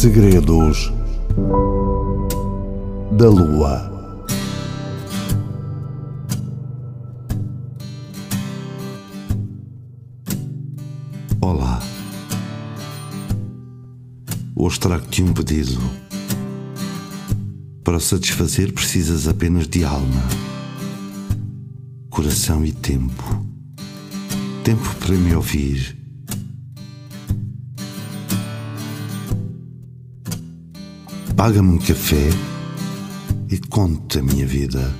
Segredos da Lua. Olá. Hoje trago-te um pedido. Para satisfazer, precisas apenas de alma, coração e tempo. Tempo para me ouvir paga-me um café e conta a minha vida.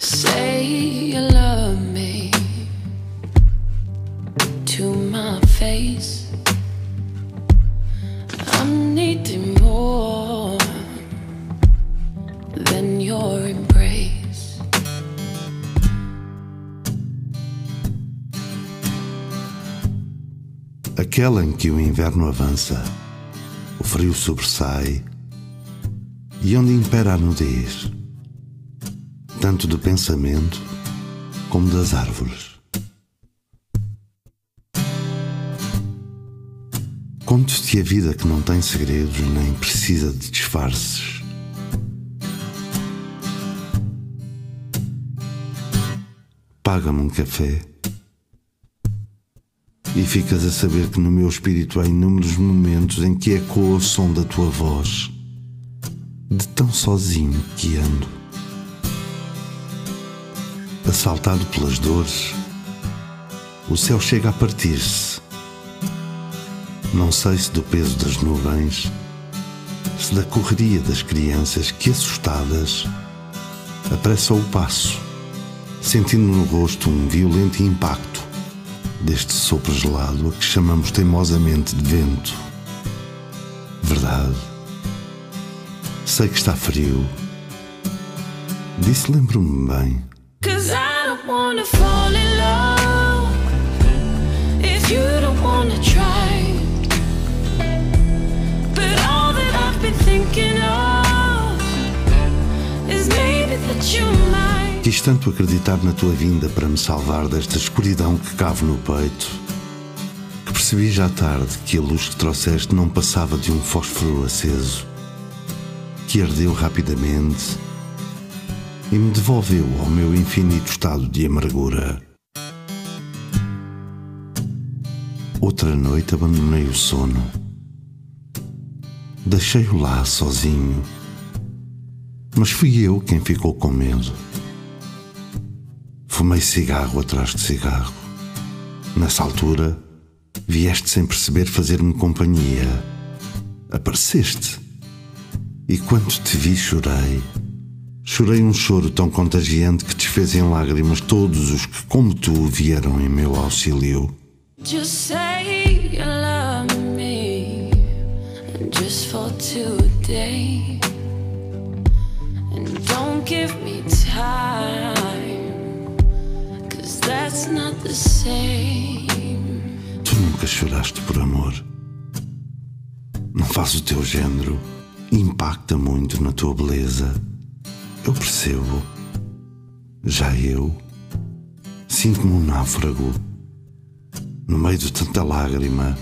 Say you love me to my face. I'm needing more than your embrace. Aquela em que o inverno avança o frio sobressai e onde impera a nudez, tanto do pensamento como das árvores. Conto-te a vida que não tem segredos nem precisa de disfarces. Paga-me um café e ficas a saber que no meu espírito há inúmeros momentos em que ecoa o som da tua voz, de tão sozinho que ando. Assaltado pelas dores, o céu chega a partir-se. Não sei se do peso das nuvens, se da correria das crianças que, assustadas, apressam o passo, sentindo no rosto um violento impacto deste sopro gelado a que chamamos teimosamente de vento. Verdade. Sei que está frio. Disso lembro-me bem. Cause I don't wanna fall in love if you don't wanna try. But all that I've been thinking of is maybe that you might. Quis tanto acreditar na tua vinda para me salvar desta escuridão que cavo no peito, que percebi já tarde que a luz que trouxeste não passava de um fósforo aceso, que ardeu rapidamente e me devolveu ao meu infinito estado de amargura. Outra noite abandonei o sono. Deixei-o lá sozinho, mas fui eu quem ficou com medo. Fumei cigarro atrás de cigarro. Nessa altura, vieste sem perceber fazer-me companhia. Apareceste. E quando te vi, chorei. Chorei um choro tão contagiante que desfez em lágrimas todos os que, como tu, vieram em meu auxílio. Just say you love me, just for today. And don't give me time, Tu nunca choraste por amor. Não faz o teu género. Impacta muito na tua beleza. Eu percebo. Já eu sinto-me um náufrago. No meio de tanta lágrima.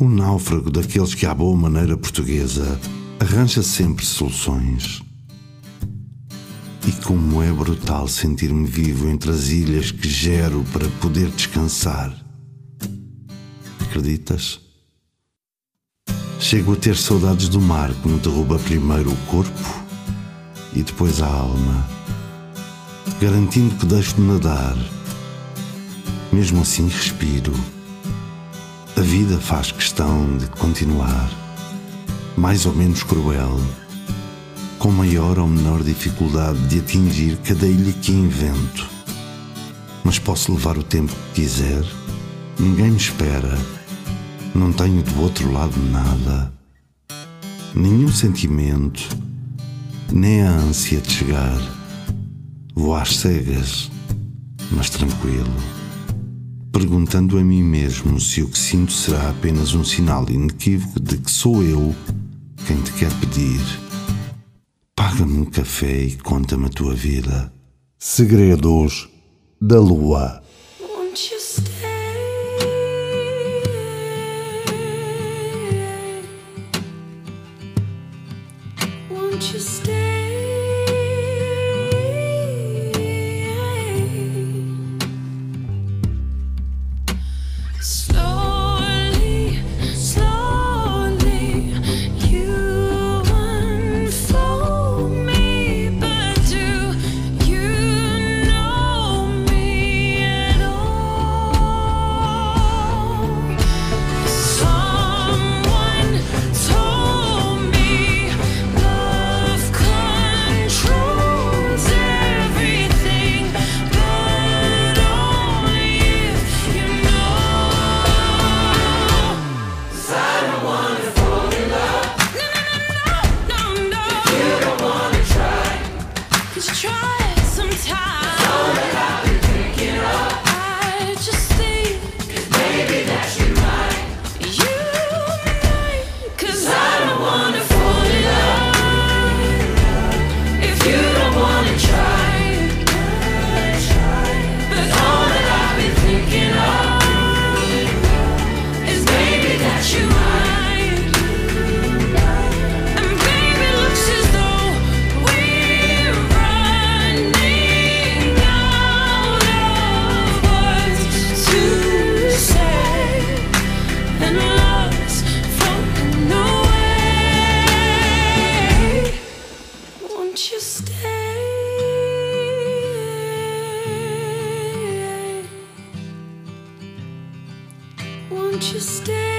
Um náufrago daqueles que, à boa maneira portuguesa, arranja sempre soluções. Como é brutal sentir-me vivo entre as ilhas que gero para poder descansar. Acreditas? Chego a ter saudades do mar que me derruba primeiro o corpo e depois a alma, garantindo que deixo de nadar. Mesmo assim respiro. A vida faz questão de continuar, mais ou menos cruel, com maior ou menor dificuldade de atingir cada ilha que invento. Mas posso levar o tempo que quiser, ninguém me espera, não tenho do outro lado nada, nenhum sentimento, nem a ânsia de chegar. Vou às cegas, mas tranquilo, perguntando a mim mesmo se o que sinto será apenas um sinal inequívoco de que sou eu quem te quer pedir. Paga-me um café e conta-me a tua vida. Segredos da Lua. Won't you stay?